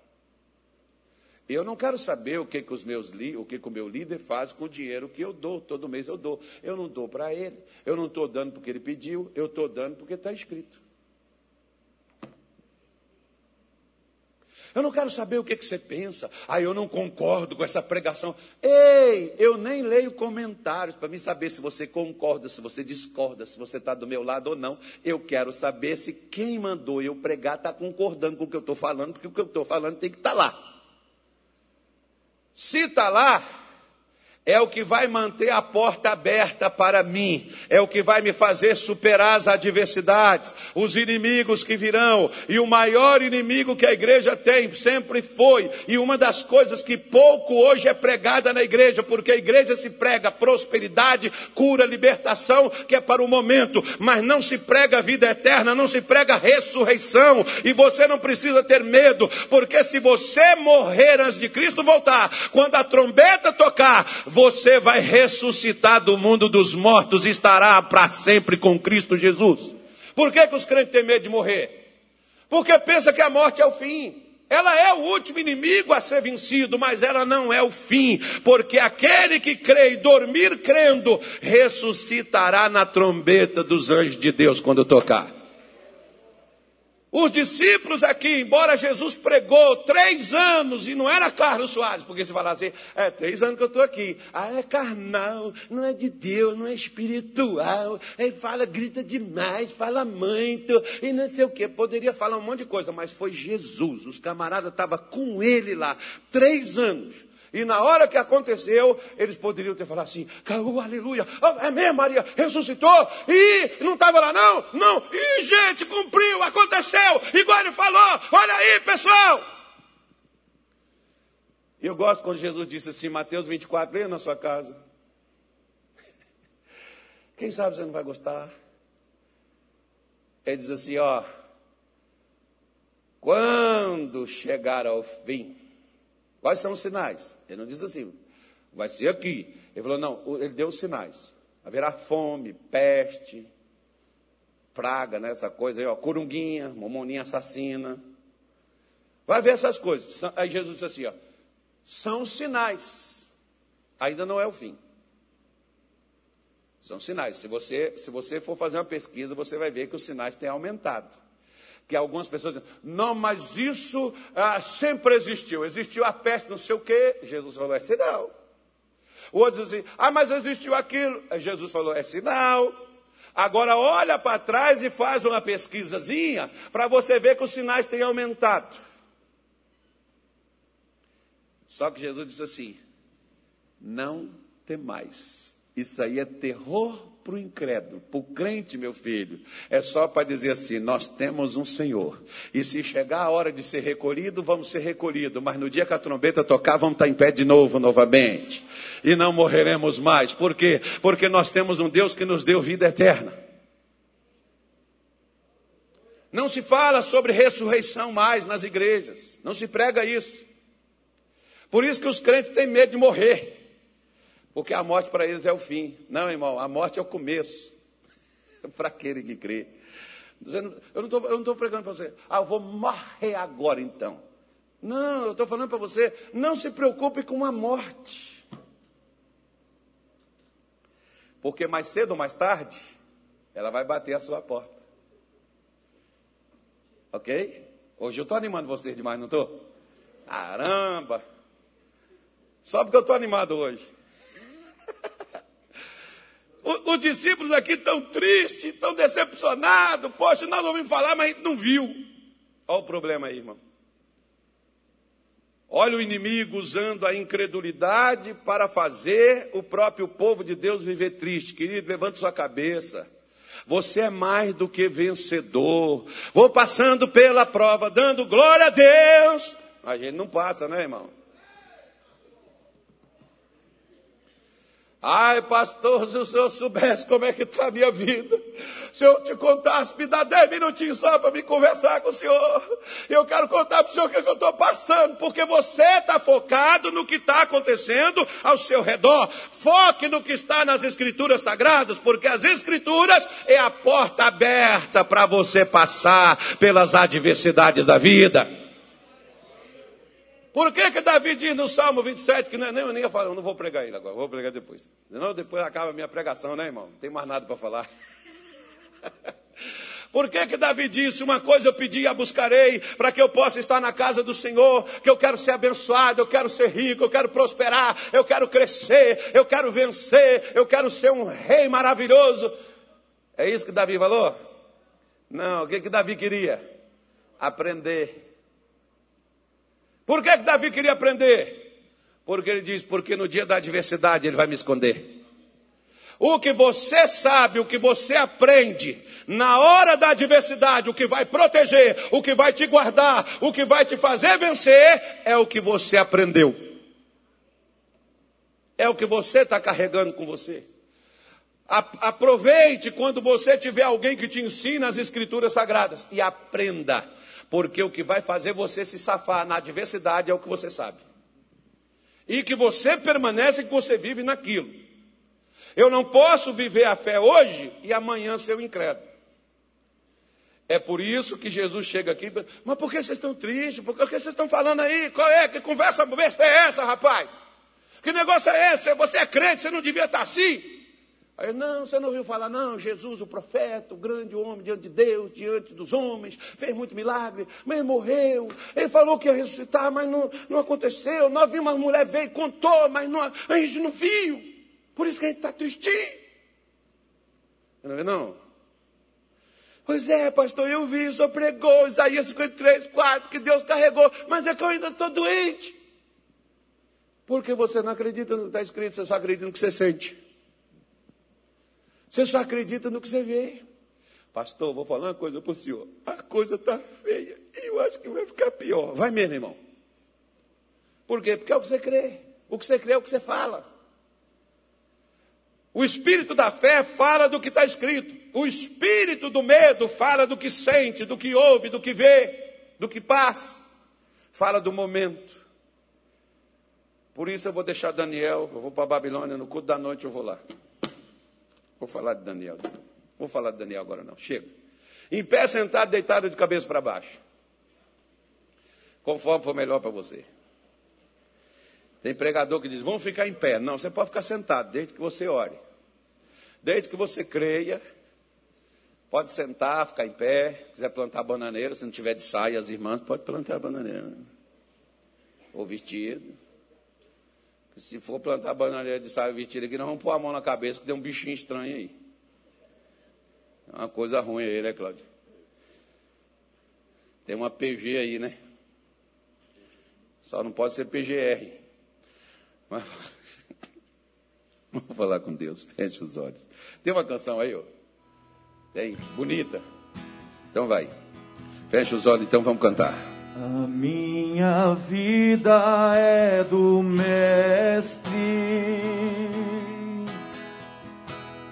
Eu não quero saber o que, que os meus o que, que o meu líder faz com o dinheiro que eu dou, todo mês eu dou. Eu não dou para ele, eu não estou dando porque ele pediu, eu estou dando porque está escrito. Eu não quero saber o que, que você pensa. Ah, eu não concordo com essa pregação. Ei, eu nem leio comentários para me saber se você concorda, se você discorda, se você está do meu lado ou não. Eu quero saber se quem mandou eu pregar está concordando com o que eu estou falando, porque o que eu estou falando tem que estar tá lá. Se está lá, é o que vai manter a porta aberta para mim, é o que vai me fazer superar as adversidades, os inimigos que virão, e o maior inimigo que a igreja tem sempre foi, e uma das coisas que pouco hoje é pregada na igreja, porque a igreja se prega prosperidade, cura, libertação, que é para o momento, mas não se prega vida eterna, não se prega ressurreição, e você não precisa ter medo, porque se você morrer antes de Cristo voltar, quando a trombeta tocar, você vai ressuscitar do mundo dos mortos e estará para sempre com Cristo Jesus. Por que, que os crentes têm medo de morrer? Porque pensa que a morte é o fim. Ela é o último inimigo a ser vencido, mas ela não é o fim, porque aquele que crê e dormir crendo, ressuscitará na trombeta dos anjos de Deus quando tocar. Os discípulos aqui, embora Jesus pregou três anos, e não era Carlos Soares, porque se falar assim, é três anos que eu estou aqui. Ah, é carnal, não é de Deus, não é espiritual. Ele fala, grita demais, fala muito, e não sei o que. Poderia falar um monte de coisa, mas foi Jesus. Os camaradas estavam com ele lá, três anos. E na hora que aconteceu, eles poderiam ter falado assim: caiu, aleluia, oh, é mesmo, Maria, ressuscitou, e não estava lá, não, não, e gente, cumpriu, aconteceu, igual ele falou, olha aí, pessoal. E eu gosto quando Jesus disse assim, Mateus 24, leia na sua casa. *laughs* Quem sabe você não vai gostar? Ele diz assim: ó, quando chegar ao fim, Quais são os sinais? Ele não diz assim, vai ser aqui. Ele falou, não, ele deu os sinais. Haverá fome, peste, praga, né, essa coisa aí, ó, corunguinha, momoninha assassina. Vai ver essas coisas. Aí Jesus disse assim, ó, são sinais. Ainda não é o fim. São sinais. Se você, se você for fazer uma pesquisa, você vai ver que os sinais têm aumentado que algumas pessoas dizem, não, mas isso ah, sempre existiu. Existiu a peste, não sei o quê. Jesus falou, é sinal. O outro diz assim, ah, mas existiu aquilo. Jesus falou, é sinal. Agora olha para trás e faz uma pesquisazinha para você ver que os sinais têm aumentado. Só que Jesus disse assim: não tem mais. Isso aí é terror para o incrédulo, para o crente, meu filho, é só para dizer assim: nós temos um Senhor. E se chegar a hora de ser recolhido, vamos ser recolhidos. Mas no dia que a trombeta tocar, vamos estar em pé de novo, novamente. E não morreremos mais. Por quê? Porque nós temos um Deus que nos deu vida eterna. Não se fala sobre ressurreição mais nas igrejas. Não se prega isso. Por isso que os crentes têm medo de morrer. Porque a morte para eles é o fim. Não, irmão, a morte é o começo. *laughs* para aquele que crê. Eu não estou pregando para você, ah, eu vou morrer agora então. Não, eu estou falando para você, não se preocupe com a morte. Porque mais cedo ou mais tarde, ela vai bater a sua porta. Ok? Hoje eu estou animando vocês demais, não estou? Caramba! Só porque eu estou animado hoje. Os discípulos aqui estão tristes, estão decepcionados. Poxa, nós ouvimos falar, mas a gente não viu. Olha o problema aí, irmão. Olha o inimigo usando a incredulidade para fazer o próprio povo de Deus viver triste. Querido, levante sua cabeça. Você é mais do que vencedor. Vou passando pela prova, dando glória a Deus. A gente não passa, né, irmão? Ai, pastor, se o senhor soubesse como é que está a minha vida, se eu te contasse, me dá dez minutinhos só para me conversar com o senhor. Eu quero contar para o senhor o que, é que eu estou passando, porque você está focado no que está acontecendo ao seu redor. Foque no que está nas escrituras sagradas, porque as escrituras é a porta aberta para você passar pelas adversidades da vida. Por que, que Davi diz no Salmo 27 que nem, nem, nem ia falar, eu não vou pregar ele agora, vou pregar depois. Senão depois acaba a minha pregação, né, irmão? Não tem mais nada para falar. *laughs* Por que, que Davi disse: Uma coisa eu pedi e a buscarei, para que eu possa estar na casa do Senhor, que eu quero ser abençoado, eu quero ser rico, eu quero prosperar, eu quero crescer, eu quero vencer, eu quero ser um rei maravilhoso. É isso que Davi falou? Não, o que, que Davi queria? Aprender por que, que Davi queria aprender? Porque ele diz: porque no dia da adversidade ele vai me esconder. O que você sabe, o que você aprende, na hora da adversidade, o que vai proteger, o que vai te guardar, o que vai te fazer vencer, é o que você aprendeu. É o que você está carregando com você. Aproveite quando você tiver alguém que te ensina as escrituras sagradas e aprenda, porque o que vai fazer você se safar na adversidade é o que você sabe. E que você permanece, que você vive naquilo. Eu não posso viver a fé hoje e amanhã ser um incrédulo. É por isso que Jesus chega aqui, mas por que vocês estão tristes? Por que vocês estão falando aí? Qual é? Que conversa besta é essa, rapaz? Que negócio é esse? Você é crente, você não devia estar assim. Aí, não, você não ouviu falar, não, Jesus, o profeta, o grande homem diante de Deus, diante dos homens, fez muito milagre, mas morreu. Ele falou que ia ressuscitar, mas não, não aconteceu. Nós vimos uma mulher veio, contou, mas não, a gente não viu. Por isso que a gente está tristinho. Não é não? Pois é, pastor, eu vi, senhor pregou, Isaías 53, 4, que Deus carregou, mas é que eu ainda estou doente. Porque você não acredita no que está escrito, você só acredita no que você sente. Você só acredita no que você vê. Pastor, vou falar uma coisa para o senhor. A coisa está feia e eu acho que vai ficar pior. Vai mesmo, irmão. Por quê? Porque é o que você crê. O que você crê é o que você fala. O espírito da fé fala do que está escrito. O espírito do medo fala do que sente, do que ouve, do que vê, do que passa. Fala do momento. Por isso eu vou deixar Daniel, eu vou para a Babilônia, no culto da noite eu vou lá. Vou falar de Daniel. Vou falar de Daniel agora não. Chega. Em pé, sentado, deitado de cabeça para baixo. Conforme for melhor para você. Tem pregador que diz: vamos ficar em pé. Não, você pode ficar sentado, desde que você ore. Desde que você creia, pode sentar, ficar em pé. quiser plantar bananeira, se não tiver de saia, as irmãs, pode plantar bananeira. Ou vestido. Se for plantar bananeira de saia vestida aqui, nós vamos pôr a mão na cabeça, que tem um bichinho estranho aí. É uma coisa ruim aí, né, Cláudio? Tem uma PG aí, né? Só não pode ser PGR. Mas... *laughs* Vamos falar com Deus, *laughs* feche os olhos. Tem uma canção aí, ó. Tem, bonita. Então vai. Feche os olhos, então vamos cantar. A minha vida é do Mestre,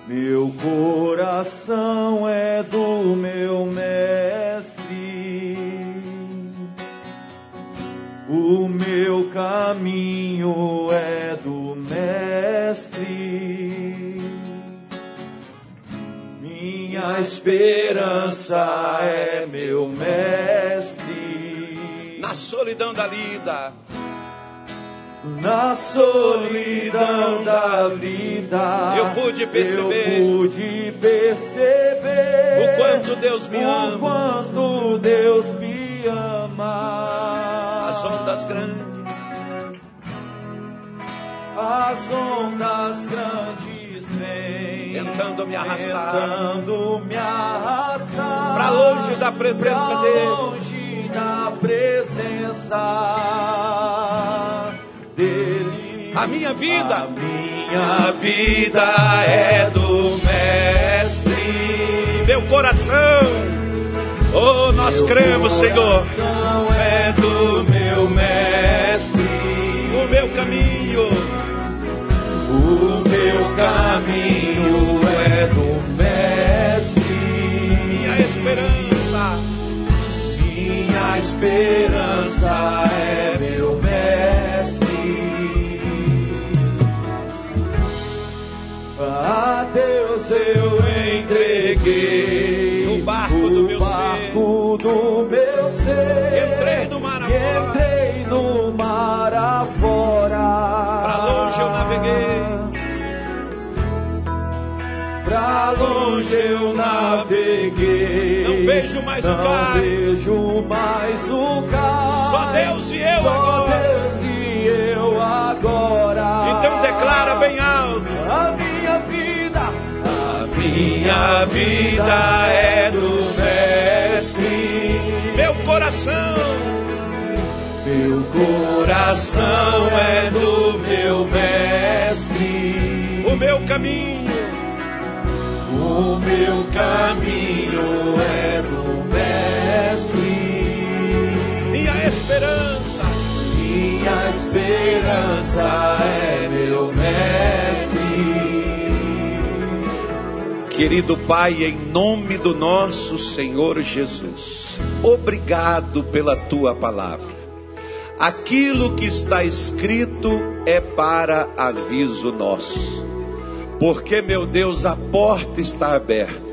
meu coração é do meu Mestre, o meu caminho é do Mestre, minha esperança é meu Mestre na solidão da vida. Na solidão da vida, eu pude perceber, eu pude perceber o quanto Deus me ama, o quanto Deus me ama. As ondas grandes, as ondas grandes vêm, tentando me arrastar, tentando me arrastar. Para longe da presença dele da presença dele. A minha vida, a minha vida é do mestre. Meu coração, oh, nós meu cremos, Senhor. É do meu mestre. O meu caminho, o meu caminho é do esperança é meu mestre. A Deus eu entreguei o barco do meu barco ser. Do meu ser. Entrei no mar afora. Entrei no mar afora. Para longe eu naveguei. Pra longe eu naveguei. Vejo mais não o cais. vejo mais o cais. Só Deus e eu Só agora. Deus e eu agora. Então declara bem alto. A minha vida, a minha vida é do mestre. Meu coração, meu coração é do meu mestre. O meu caminho o meu caminho é do Mestre. Minha esperança, minha esperança é meu Mestre. Querido Pai, em nome do nosso Senhor Jesus, obrigado pela tua palavra. Aquilo que está escrito é para aviso nosso porque, meu Deus, a porta está aberta.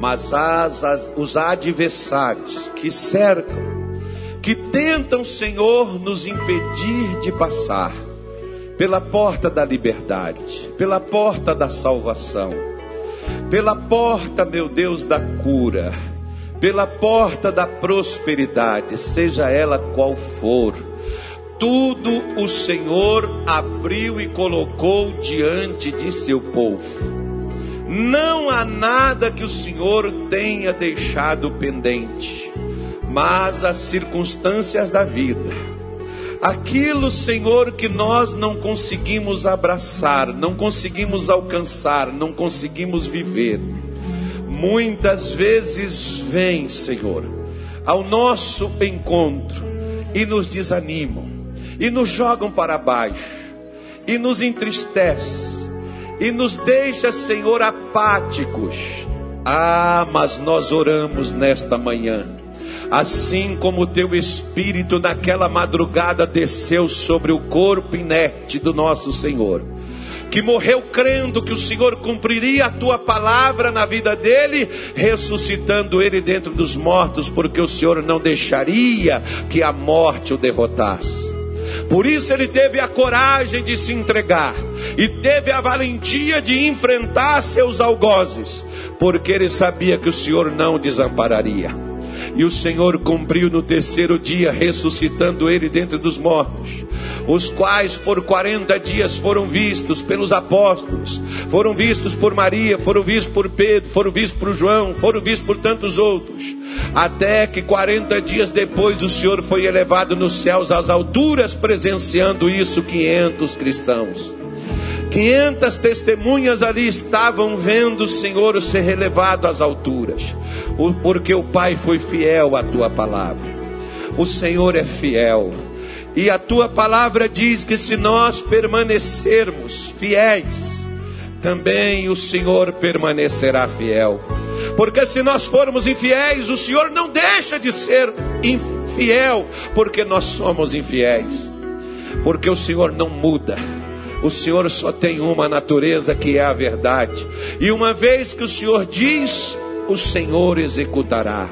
mas as, as, os adversários que cercam, que tentam, Senhor, nos impedir de passar pela porta da liberdade, pela porta da salvação, pela porta, meu Deus, da cura, pela porta da prosperidade, seja ela qual for. Tudo o Senhor abriu e colocou diante de seu povo. Não há nada que o Senhor tenha deixado pendente, mas as circunstâncias da vida aquilo, Senhor, que nós não conseguimos abraçar, não conseguimos alcançar, não conseguimos viver, muitas vezes vem, Senhor, ao nosso encontro e nos desanimam, e nos jogam para baixo, e nos entristece, e nos deixa, Senhor, apáticos. Ah, mas nós oramos nesta manhã assim como o teu espírito naquela madrugada desceu sobre o corpo inerte do nosso Senhor, que morreu crendo que o Senhor cumpriria a tua palavra na vida dele, ressuscitando ele dentro dos mortos, porque o Senhor não deixaria que a morte o derrotasse. Por isso ele teve a coragem de se entregar e teve a valentia de enfrentar seus algozes, porque ele sabia que o Senhor não desampararia. E o Senhor cumpriu no terceiro dia, ressuscitando ele dentre dos mortos, os quais por 40 dias foram vistos pelos apóstolos, foram vistos por Maria, foram vistos por Pedro, foram vistos por João, foram vistos por tantos outros, até que 40 dias depois o Senhor foi elevado nos céus às alturas, presenciando isso 500 cristãos. 500 testemunhas ali estavam vendo o Senhor ser relevado às alturas, porque o Pai foi fiel à tua palavra. O Senhor é fiel. E a tua palavra diz que se nós permanecermos fiéis, também o Senhor permanecerá fiel. Porque se nós formos infiéis, o Senhor não deixa de ser infiel, porque nós somos infiéis. Porque o Senhor não muda. O Senhor só tem uma natureza que é a verdade. E uma vez que o Senhor diz, o Senhor executará.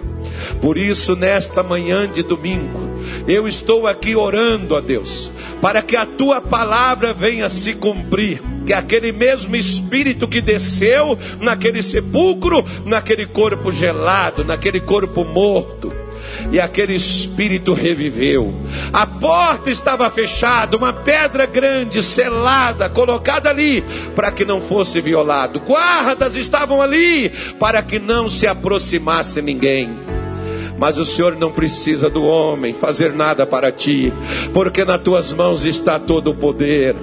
Por isso, nesta manhã de domingo, eu estou aqui orando a Deus, para que a tua palavra venha se cumprir. Que aquele mesmo espírito que desceu naquele sepulcro, naquele corpo gelado, naquele corpo morto, e aquele espírito reviveu. A porta estava fechada, uma pedra grande, selada, colocada ali, para que não fosse violado. Guardas estavam ali, para que não se aproximasse ninguém. Mas o Senhor não precisa do homem fazer nada para ti, porque nas tuas mãos está todo o poder.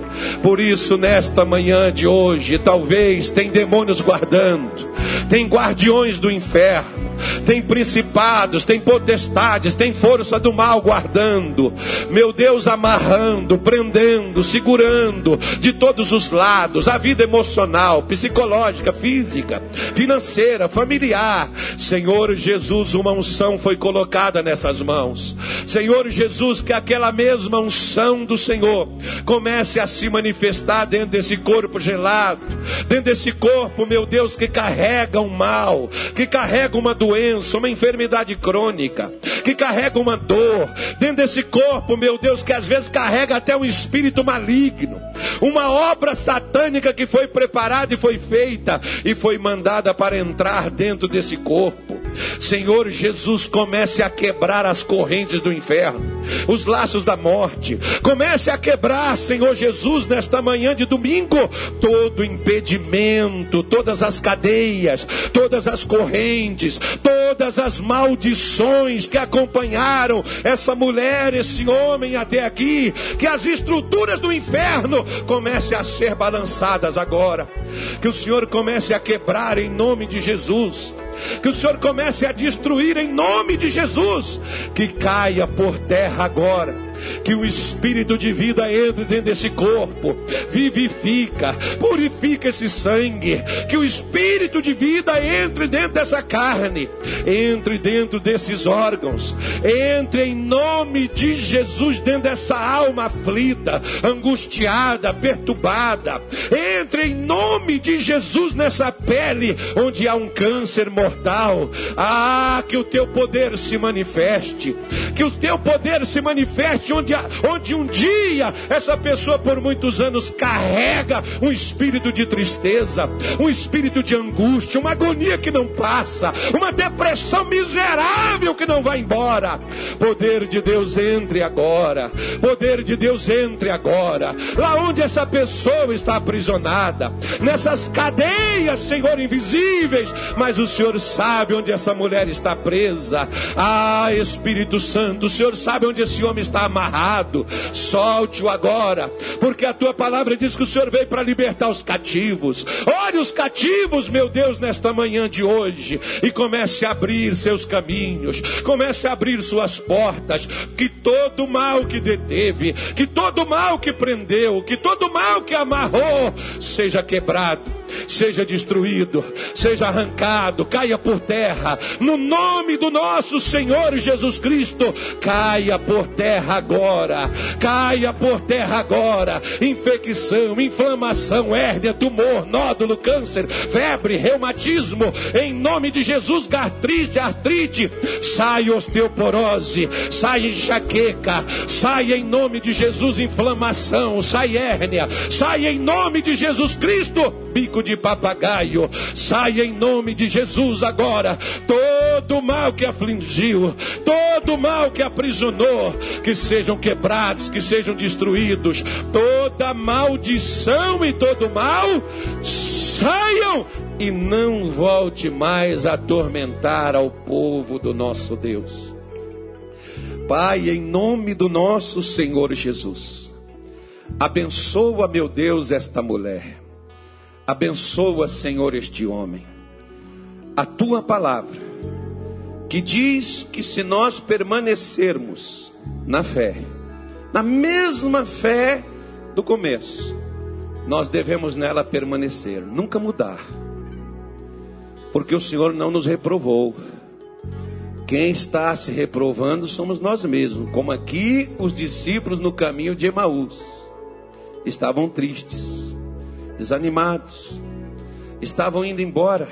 Por isso, nesta manhã de hoje, talvez tem demônios guardando, tem guardiões do inferno tem principados, tem potestades, tem força do mal guardando, meu Deus, amarrando, prendendo, segurando de todos os lados, a vida emocional, psicológica, física, financeira, familiar. Senhor Jesus, uma unção foi colocada nessas mãos. Senhor Jesus, que aquela mesma unção do Senhor comece a se manifestar dentro desse corpo gelado, dentro desse corpo, meu Deus, que carrega um mal, que carrega uma doença uma enfermidade crônica, que carrega uma dor, dentro desse corpo, meu Deus, que às vezes carrega até um espírito maligno, uma obra satânica que foi preparada e foi feita e foi mandada para entrar dentro desse corpo. Senhor Jesus, comece a quebrar as correntes do inferno, os laços da morte. Comece a quebrar, Senhor Jesus, nesta manhã de domingo, todo impedimento, todas as cadeias, todas as correntes, todas as maldições que acompanharam essa mulher, esse homem até aqui, que as estruturas do inferno comecem a ser balançadas agora. Que o Senhor comece a quebrar em nome de Jesus. Que o Senhor comece a destruir em nome de Jesus, que caia por terra agora que o espírito de vida entre dentro desse corpo, vivifica, purifica esse sangue, que o espírito de vida entre dentro dessa carne, entre dentro desses órgãos, entre em nome de Jesus dentro dessa alma aflita, angustiada, perturbada, entre em nome de Jesus nessa pele onde há um câncer mortal. Ah, que o teu poder se manifeste, que o teu poder se manifeste onde, onde um dia essa pessoa por muitos anos carrega um espírito de tristeza, um espírito de angústia, uma agonia que não passa, uma depressão miserável que não vai embora. Poder de Deus entre agora, poder de Deus entre agora, lá onde essa pessoa está aprisionada, nessas cadeias, Senhor, invisíveis, mas o Senhor sabe onde essa mulher está presa. Ah, Espírito Santo, o Senhor sabe onde esse homem está amarrado. Solte-o agora, porque a tua palavra diz que o Senhor veio para libertar os cativos. Olhe os cativos, meu Deus, nesta manhã de hoje, e comece a abrir seus caminhos, comece a abrir suas portas, que todo mal que deteve, que todo mal que prendeu, que todo mal que amarrou, seja quebrado, seja destruído, seja arrancado, caia por terra, no nome do nosso Senhor Jesus Cristo, caia por terra agora, caia por terra agora, infecção, inflamação, hérnia, tumor, nódulo, câncer, febre, reumatismo, em nome de Jesus, gastrite, artrite, sai osteoporose, sai enxaqueca, sai em nome de Jesus inflamação, sai hérnia, sai em nome de Jesus Cristo, bico de papagaio, sai em nome de Jesus agora, todo mal que afligiu, todo mal que aprisionou, que sejam quebrados, que sejam destruídos, toda maldição e todo mal saiam e não volte mais a atormentar ao povo do nosso Deus. Pai, em nome do nosso Senhor Jesus, abençoa, meu Deus, esta mulher. Abençoa, Senhor, este homem. A tua palavra, que diz que se nós permanecermos na fé, na mesma fé do começo, nós devemos nela permanecer, nunca mudar, porque o Senhor não nos reprovou. Quem está se reprovando somos nós mesmos, como aqui os discípulos no caminho de Emaús estavam tristes, desanimados, estavam indo embora,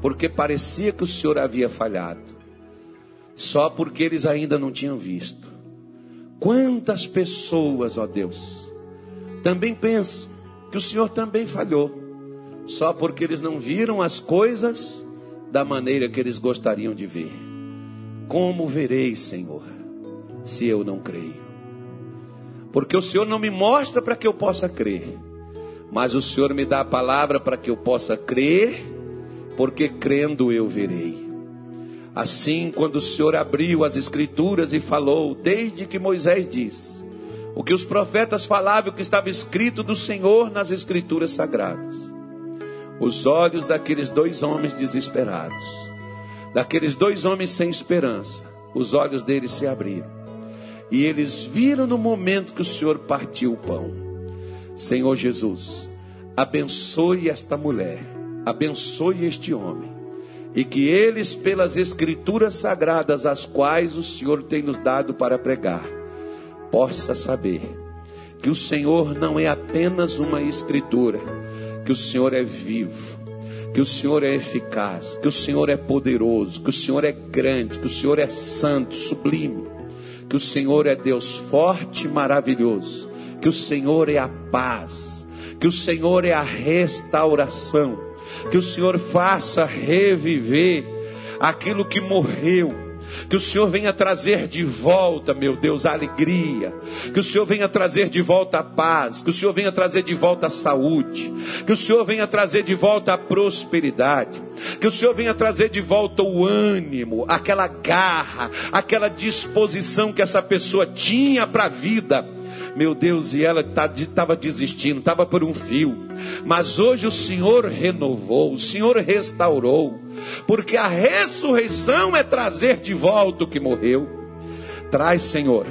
porque parecia que o Senhor havia falhado, só porque eles ainda não tinham visto. Quantas pessoas, ó Deus, também pensam que o Senhor também falhou, só porque eles não viram as coisas da maneira que eles gostariam de ver. Como verei, Senhor, se eu não creio? Porque o Senhor não me mostra para que eu possa crer, mas o Senhor me dá a palavra para que eu possa crer, porque crendo eu verei. Assim, quando o Senhor abriu as Escrituras e falou, desde que Moisés disse, o que os profetas falavam, o que estava escrito do Senhor nas Escrituras sagradas, os olhos daqueles dois homens desesperados daqueles dois homens sem esperança, os olhos deles se abriram. E eles viram no momento que o Senhor partiu o pão. Senhor Jesus, abençoe esta mulher, abençoe este homem, e que eles, pelas escrituras sagradas, as quais o Senhor tem nos dado para pregar, possa saber que o Senhor não é apenas uma escritura, que o Senhor é vivo, que o Senhor é eficaz, que o Senhor é poderoso, que o Senhor é grande, que o Senhor é santo, sublime, que o Senhor é Deus forte e maravilhoso, que o Senhor é a paz, que o Senhor é a restauração, que o Senhor faça reviver aquilo que morreu que o Senhor venha trazer de volta, meu Deus, a alegria. Que o Senhor venha trazer de volta a paz. Que o Senhor venha trazer de volta a saúde. Que o Senhor venha trazer de volta a prosperidade. Que o Senhor venha trazer de volta o ânimo, aquela garra, aquela disposição que essa pessoa tinha para a vida meu Deus, e ela estava desistindo, estava por um fio. Mas hoje o Senhor renovou, o Senhor restaurou, porque a ressurreição é trazer de volta o que morreu. Traz, Senhor,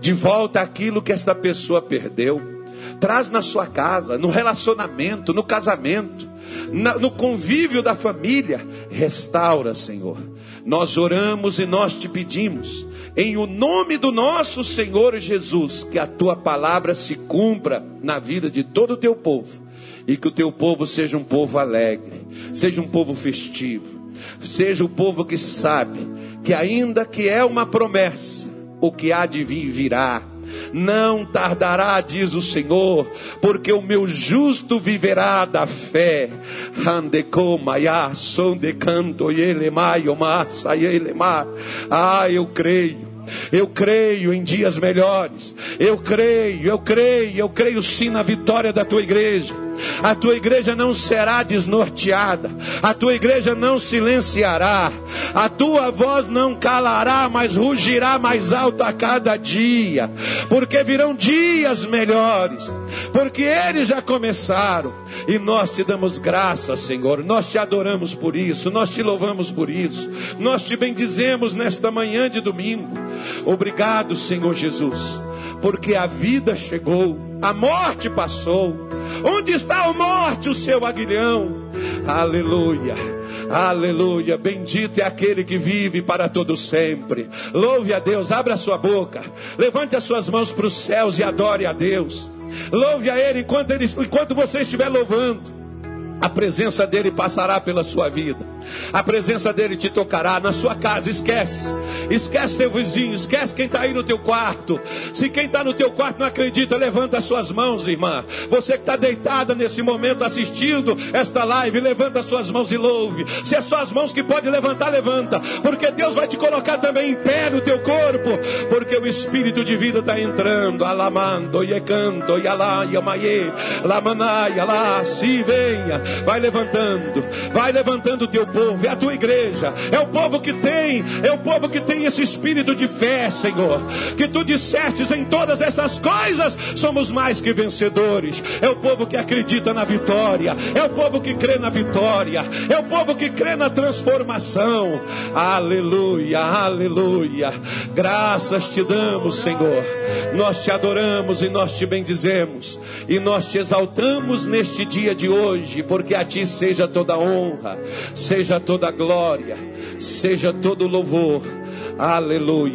de volta aquilo que esta pessoa perdeu. Traz na sua casa, no relacionamento, no casamento, no convívio da família. Restaura, Senhor. Nós oramos e nós te pedimos, em o nome do nosso Senhor Jesus, que a tua palavra se cumpra na vida de todo o teu povo e que o teu povo seja um povo alegre, seja um povo festivo, seja o povo que sabe que, ainda que é uma promessa, o que há de vir virá não tardará, diz o Senhor, porque o meu justo viverá da fé. Ah, eu creio. Eu creio em dias melhores. Eu creio, eu creio, eu creio sim na vitória da tua igreja. A tua igreja não será desnorteada, a tua igreja não silenciará, a tua voz não calará, mas rugirá mais alto a cada dia, porque virão dias melhores, porque eles já começaram, e nós te damos graça, Senhor, nós te adoramos por isso, nós te louvamos por isso, nós te bendizemos nesta manhã de domingo. Obrigado, Senhor Jesus, porque a vida chegou, a morte passou. Onde está a morte, o seu aguilhão? Aleluia. Aleluia, bendito é aquele que vive para todo sempre. Louve a Deus, abra a sua boca, levante as suas mãos para os céus e adore a Deus. Louve a Ele enquanto, ele, enquanto você estiver louvando. A presença dele passará pela sua vida. A presença dele te tocará na sua casa. Esquece. Esquece teu vizinho. Esquece quem está aí no teu quarto. Se quem está no teu quarto não acredita, levanta as suas mãos, irmã. Você que está deitada nesse momento assistindo esta live, levanta as suas mãos e louve. Se é só as mãos que pode levantar, levanta. Porque Deus vai te colocar também em pé no teu corpo. Porque o Espírito de vida está entrando. Alamando, yecanto, yalá, yamaye, lamanai, alá, se venha vai levantando, vai levantando o teu povo, é a tua igreja, é o povo que tem, é o povo que tem esse espírito de fé, Senhor, que tu dissestes em todas essas coisas, somos mais que vencedores, é o povo que acredita na vitória, é o povo que crê na vitória, é o povo que crê na transformação, aleluia, aleluia, graças te damos, Senhor, nós te adoramos e nós te bendizemos, e nós te exaltamos neste dia de hoje, porque a ti seja toda honra, seja toda glória, seja todo louvor. Aleluia.